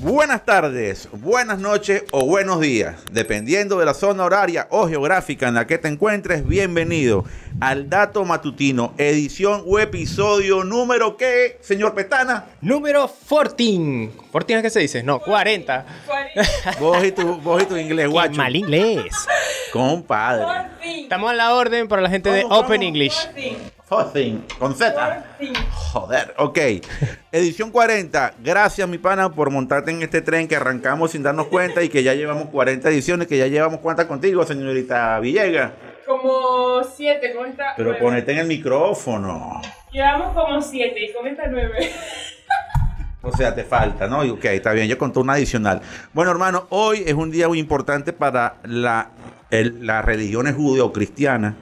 Buenas tardes, buenas noches o buenos días, dependiendo de la zona horaria o geográfica en la que te encuentres. Bienvenido al Dato Matutino, edición o episodio número ¿qué, señor Petana? Número 14. ¿14 es que se dice? No, 40. Vos y tu, vos y tu inglés, Qué guacho. mal inglés. Compadre. Estamos a la orden para la gente de ¿Cómo, Open? English. Fourteen, con Z. Joder, ok. Edición 40. Gracias, mi pana, por montarte en este tren que arrancamos sin darnos cuenta y que ya llevamos 40 ediciones, que ya llevamos cuántas contigo, señorita Villegas. Como siete, con esta. Pero nueve. ponete en el micrófono. Llevamos como siete y con esta nueve. O sea, te falta, ¿no? Y, Ok, está bien, yo conté una adicional. Bueno, hermano, hoy es un día muy importante para la, el- las religiones judeo-cristianas,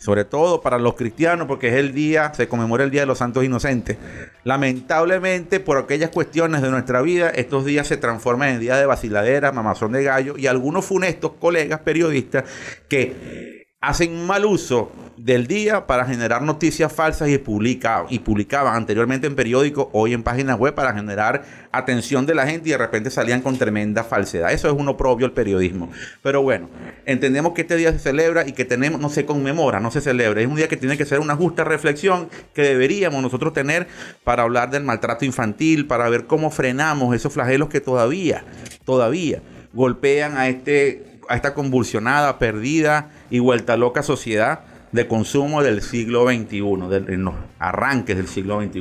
sobre todo para los cristianos, porque es el día, se conmemora el Día de los Santos Inocentes. Lamentablemente, por aquellas cuestiones de nuestra vida, estos días se transforman en días de vaciladera, mamazón de gallo, y algunos funestos colegas periodistas que hacen mal uso del día para generar noticias falsas y, publica, y publicaban anteriormente en periódicos, hoy en páginas web para generar atención de la gente y de repente salían con tremenda falsedad. Eso es uno propio el periodismo. Pero bueno, entendemos que este día se celebra y que tenemos, no se conmemora, no se celebra. Es un día que tiene que ser una justa reflexión que deberíamos nosotros tener para hablar del maltrato infantil, para ver cómo frenamos esos flagelos que todavía, todavía golpean a este a esta convulsionada, perdida y vuelta loca sociedad de consumo del siglo XXI, en los arranques del siglo XXI.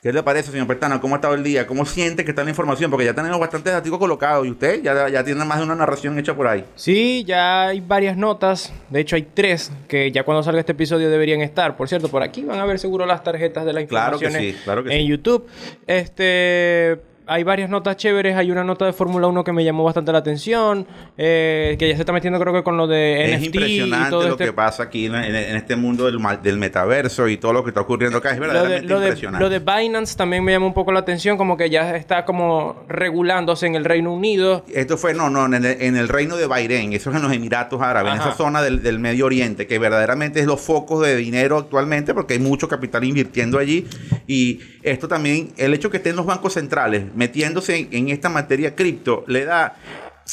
¿Qué le parece, señor Pertana? ¿Cómo ha estado el día? ¿Cómo siente que está la información? Porque ya tenemos bastantes datos colocados y usted ya, ya tiene más de una narración hecha por ahí. Sí, ya hay varias notas. De hecho, hay tres que ya cuando salga este episodio deberían estar. Por cierto, por aquí van a ver seguro las tarjetas de la Claro información que sí, claro que en sí. YouTube. Este. Hay varias notas chéveres. Hay una nota de Fórmula 1 que me llamó bastante la atención. eh, que ya se está metiendo, creo que con lo de es NFT y impresionante todo lo este que pasa aquí en, en- en este mundo del, metaverso y todo lo que está ocurriendo acá. Es Lo de, verdaderamente lo, de, impresionante. lo de Binance también me llamó un poco la atención, como que ya está como regulándose en el Reino Unido. Esto fue, no, no, en el, en el reino de Bahrein, eso es en los Emiratos Árabes, en esa zona del, del Medio Oriente, que verdaderamente es los focos de dinero actualmente, porque hay mucho capital invirtiendo allí. Y esto también, el hecho que estén los bancos centrales metiéndose en, esta materia cripto, le da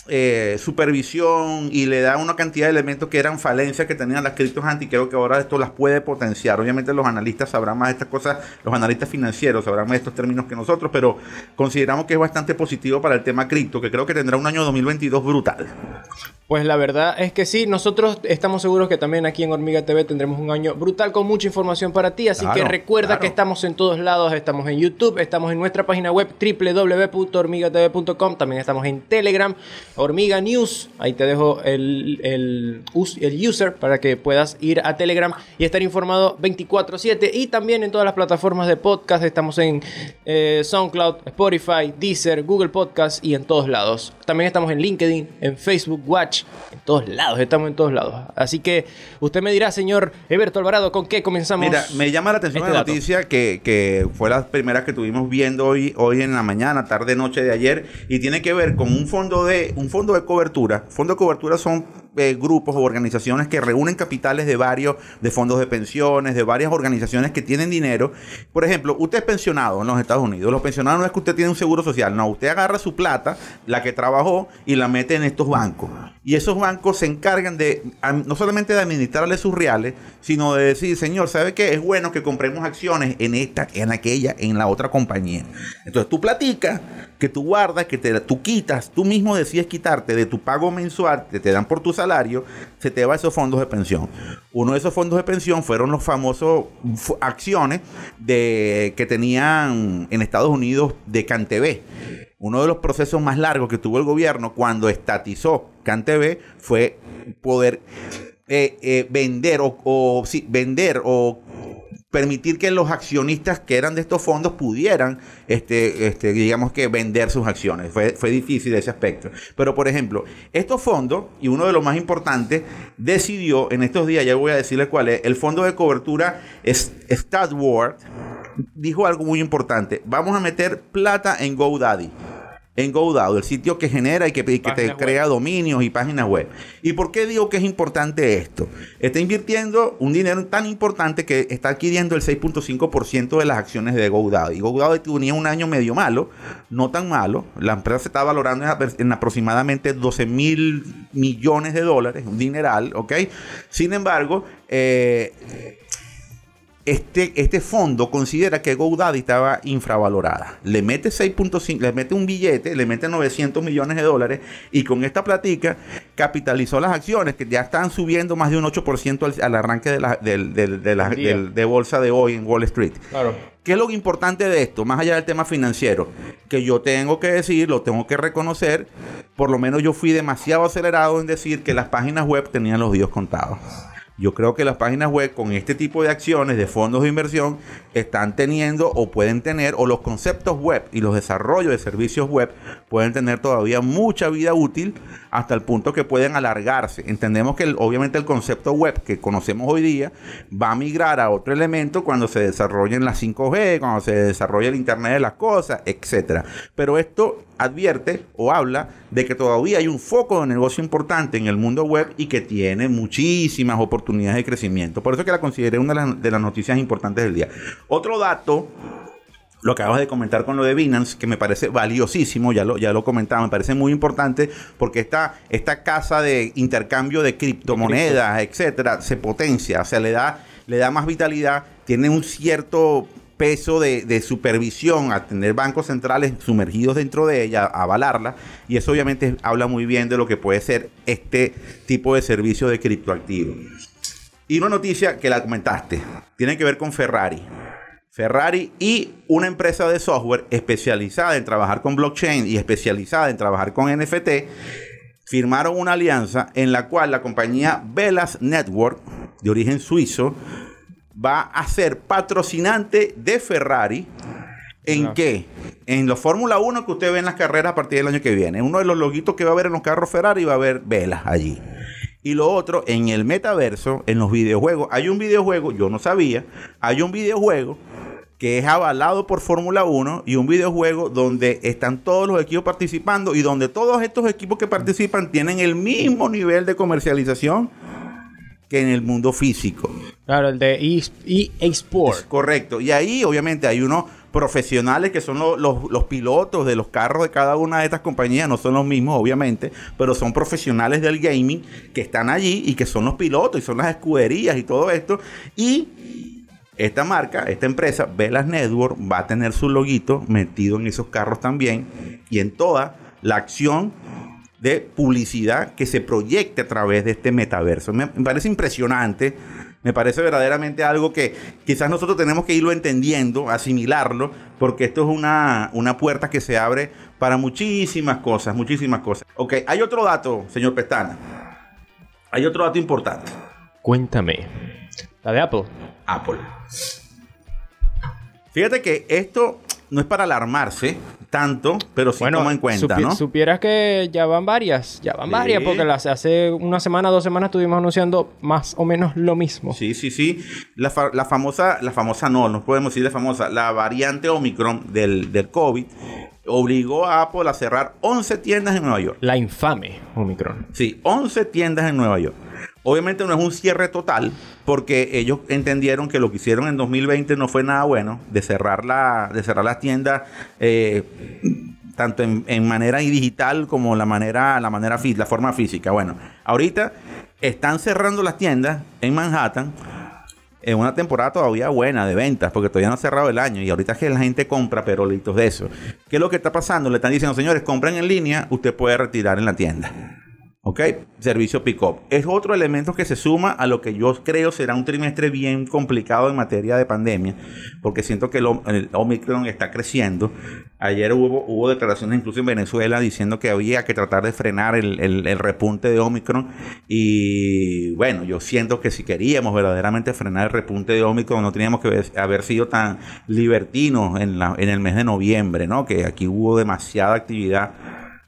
eh, supervisión y le da una cantidad de elementos que eran falencias que tenían las criptos antes y creo que ahora esto las puede potenciar. Obviamente los analistas sabrán más de estas cosas, los analistas financieros sabrán más de estos términos que nosotros, pero consideramos que es bastante positivo para el tema cripto, que creo que tendrá un año 2022 brutal. Pues la verdad es que sí, nosotros estamos seguros que también aquí en Hormiga TV tendremos un año brutal con mucha información para ti, así Claro, que recuerda claro. que estamos en todos lados, estamos en YouTube, estamos en nuestra página web www.hormigatv.com, también estamos en Telegram, Hormiga News, ahí te dejo el, el, el user para que puedas ir a Telegram y estar informado 24/7 y también en todas las plataformas de podcast, estamos en eh, SoundCloud, Spotify, Deezer, Google Podcast y en todos lados. También estamos en LinkedIn, en Facebook Watch, en todos lados, estamos en todos lados. Así que usted me dirá, señor Eberto Alvarado, ¿con qué comenzamos? Mira, me llama la atención este la noticia que, que fue la primera que tuvimos viendo hoy, hoy en la mañana, tarde, noche de ayer, y tiene que ver con un fondo de, un fondo de cobertura. Fondo de cobertura son eh, grupos o organizaciones que reúnen capitales de varios, de fondos de pensiones, de varias organizaciones que tienen dinero. Por ejemplo, usted es pensionado en los Estados Unidos. Los pensionados no es que usted tiene un seguro social, no, usted agarra su plata, la que trabajó, y la mete en estos bancos. Y esos bancos se encargan de, no solamente de administrarle sus reales, sino de decir, señor, ¿sabe qué? Es bueno que compremos acciones en esta, en aquella, en la otra compañía. Entonces tú platicas, que tú guardas, que te, tú quitas, tú mismo decides quitarte de tu pago mensual que te dan por tu salario, se te va a esos fondos de pensión. Uno de esos fondos de pensión fueron los famosos acciones de, que tenían en Estados Unidos de CanTV. Uno de los procesos más largos que tuvo el gobierno cuando estatizó CanTV fue poder eh, eh, vender o, vender o permitir que los accionistas que eran de estos fondos pudieran, este, este, digamos que vender sus acciones. Fue, fue difícil ese aspecto. Pero, por ejemplo, estos fondos, y uno de los más importantes, decidió en estos días, ya voy a decirles cuál es, el fondo de cobertura es Statward, dijo algo muy importante. Vamos a meter plata en GoDaddy. En GoDaddy, el sitio que genera y que, y que te crea dominios y páginas web. ¿Y por qué digo que es importante esto? Está invirtiendo un dinero tan importante que está adquiriendo el 6.5% de las acciones de GoDaddy. GoDaddy tenía un año medio malo, no tan malo. La empresa se está valorando en aproximadamente 12 mil millones de dólares, un dineral, ¿ok? Sin embargo, eh, este, este fondo considera que GoDaddy estaba infravalorada. Le mete 6.5, le mete un billete, le mete 900 millones de dólares y con esta platica capitalizó las acciones que ya están subiendo más de un 8% al, al arranque de, la, de bolsa de hoy en Wall Street. Claro. ¿Qué es lo importante de esto? Más allá del tema financiero, que yo tengo que decir, lo tengo que reconocer, por lo menos yo fui demasiado acelerado en decir que las páginas web tenían los días contados. Yo creo que las páginas web con este tipo de acciones de fondos de inversión están teniendo o pueden tener, o los conceptos web y los desarrollos de servicios web pueden tener todavía mucha vida útil hasta el punto que pueden alargarse. Entendemos que obviamente el concepto web que conocemos hoy día va a migrar a otro elemento cuando se desarrollen las 5G, cuando se desarrolle el Internet de las cosas, etcétera. Pero esto advierte o habla de que todavía hay un foco de negocio importante en el mundo web y que tiene muchísimas oportunidades de crecimiento. Por eso que la consideré una de las, noticias importantes del día. Otro dato lo que acabas de comentar con lo de Binance, que me parece valiosísimo, ya lo, ya lo comentaba, me parece muy importante porque esta, esta casa de intercambio de criptomonedas, etcétera, se potencia, o sea, le da, le da más vitalidad, tiene un cierto peso de, supervisión a tener bancos centrales sumergidos dentro de ella, a avalarla, y eso obviamente habla muy bien de lo que puede ser este tipo de servicio de criptoactivos. Y una noticia que la comentaste, tiene que ver con Ferrari. Ferrari y una empresa de software especializada en trabajar con blockchain y especializada en trabajar con NFT firmaron una alianza en la cual la compañía Velas Network, de origen suizo, va a ser patrocinante de Ferrari. ¿En Ah. qué? En los Fórmula 1 que usted ve en las carreras a partir del año que viene. Uno de los loguitos que va a haber en los carros Ferrari va a haber velas allí. Y lo otro, en el metaverso, en los videojuegos. Hay un videojuego, yo no sabía, hay un videojuego que es avalado por Fórmula 1 y un videojuego donde están todos los equipos participando y donde todos estos equipos que participan tienen el mismo nivel de comercialización que en el mundo físico. Claro, el de E- EA Sport. Correcto. Y ahí obviamente hay unos profesionales que son lo- los, los pilotos de los carros de cada una de estas compañías, no son los mismos obviamente, pero son profesionales del gaming que están allí y que son los pilotos y son las escuderías y todo esto. Y esta marca, esta empresa, Velas Network, va a tener su loguito metido en esos carros también y en toda la acción de publicidad que se proyecte a través de este metaverso. Me, me parece impresionante, me parece verdaderamente algo que quizás nosotros tenemos que irlo entendiendo, asimilarlo, porque esto es una, una puerta que se abre para muchísimas cosas, muchísimas cosas. Ok, hay otro dato, señor Pestana. Hay otro dato importante. Cuéntame. La de Apple. Apple. Fíjate que esto no es para alarmarse tanto, pero sí toma en cuenta, supi- ¿no? supieras que ya van varias. Ya van Sí. varias porque las, hace una semana, dos semanas estuvimos anunciando más o menos lo mismo. Sí, sí, sí. La, fa- la famosa, la famosa no, no podemos decir la famosa, la variante Omicron del, del COVID obligó a Apple a cerrar 11 tiendas en Nueva York. La infame Omicron. Sí, 11 tiendas en Nueva York. Obviamente no es un cierre total, porque ellos entendieron que lo que hicieron en 2020 no fue nada bueno, de cerrar, la, de cerrar las tiendas, eh, tanto en, manera digital como la manera, la manera la forma física. Bueno, ahorita están cerrando las tiendas en Manhattan en una temporada todavía buena de ventas, porque todavía no ha cerrado el año y ahorita es que la gente compra perolitos de eso. ¿Qué es lo que está pasando? Le están diciendo, señores, compren en línea, usted puede retirar en la tienda. ¿Ok? Servicio pick-up. Es otro elemento que se suma a lo que yo creo será un trimestre bien complicado en materia de pandemia, porque siento que el, Om- el Omicron está creciendo. Ayer hubo, hubo declaraciones incluso en Venezuela diciendo que había que tratar de frenar el, el- el repunte de Omicron. Y bueno, yo siento que si queríamos verdaderamente frenar el repunte de Omicron, no teníamos que haber sido tan libertinos en, la- en el mes de noviembre, ¿no? Que aquí hubo demasiada actividad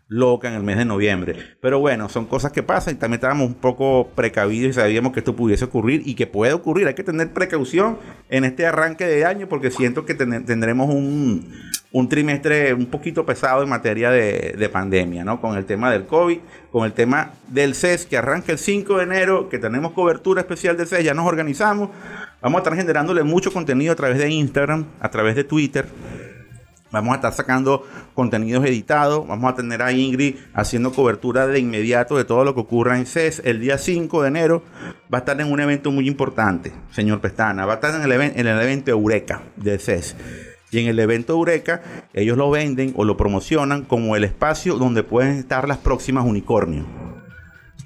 loca en el mes de noviembre. Pero bueno, son cosas que pasan y también estábamos un poco precavidos y sabíamos que esto pudiese ocurrir y que puede ocurrir. Hay que tener precaución en este arranque de año porque siento que ten- tendremos un, un trimestre un poquito pesado en materia de, de, pandemia, ¿no? Con el tema del COVID, con el tema del CES que arranca el 5 de enero, que tenemos cobertura especial del CES, ya nos organizamos. Vamos a estar generándole mucho contenido a través de Instagram, a través de Twitter. Vamos a estar sacando contenidos editados. Vamos a tener a Ingrid haciendo cobertura de inmediato de todo lo que ocurra en CES. El día 5 de enero va a estar en un evento muy importante, señor Pestana. Va a estar en el, en el evento Eureka de CES. Y en el evento Eureka, ellos lo venden o lo promocionan como el espacio donde pueden estar las próximas unicornios.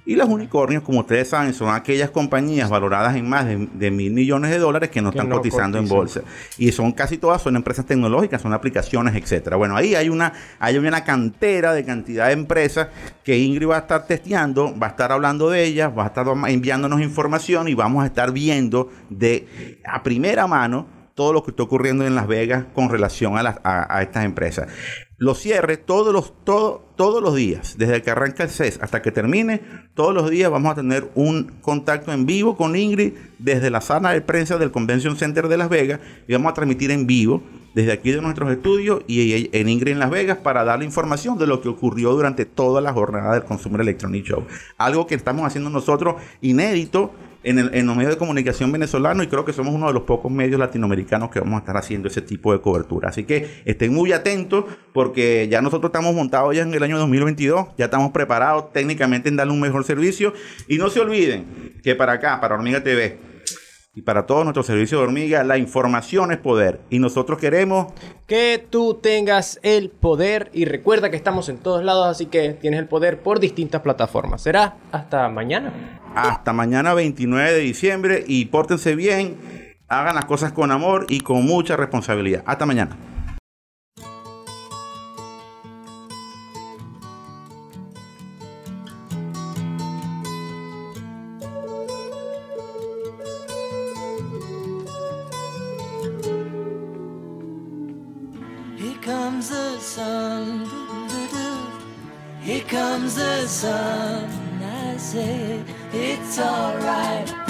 Y los unicornios, como ustedes saben, son aquellas compañías valoradas en más de, mil millones de dólares que no están cotizando en bolsa. Y son casi todas, son empresas tecnológicas, son aplicaciones, etcétera. Bueno, ahí hay una, hay una cantera de cantidad de empresas que Ingrid va a estar testeando, va a estar hablando de ellas, va a estar enviándonos información y vamos a estar viendo de a primera mano todo lo que está ocurriendo en Las Vegas con relación a, estas empresas. Los cierres todos los, todos los días, desde que arranca el CES hasta que termine, todos los días vamos a tener un contacto en vivo con Ingrid desde la sala de prensa del Convention Center de Las Vegas y vamos a transmitir en vivo desde aquí de nuestros estudios y en Ingrid en Las Vegas para dar la información de lo que ocurrió durante toda la jornada del Consumer Electronic Show. Algo que estamos haciendo nosotros inédito en, los medios de comunicación venezolanos y creo que somos uno de los pocos medios latinoamericanos que vamos a estar haciendo ese tipo de cobertura. Así que estén muy atentos porque ya nosotros estamos montados ya en el año 2022, ya estamos preparados técnicamente en darle un mejor servicio y no se olviden que para acá, para Hormiga TV, y para todos nuestros servicios de hormiga, la información es poder. Y nosotros queremos que tú tengas el poder. Y recuerda que estamos en todos lados, así que tienes el poder por distintas plataformas. Será hasta mañana. Hasta mañana 29 de diciembre. Y pórtense bien, hagan las cosas con amor y con mucha responsabilidad. Hasta mañana. it's alright.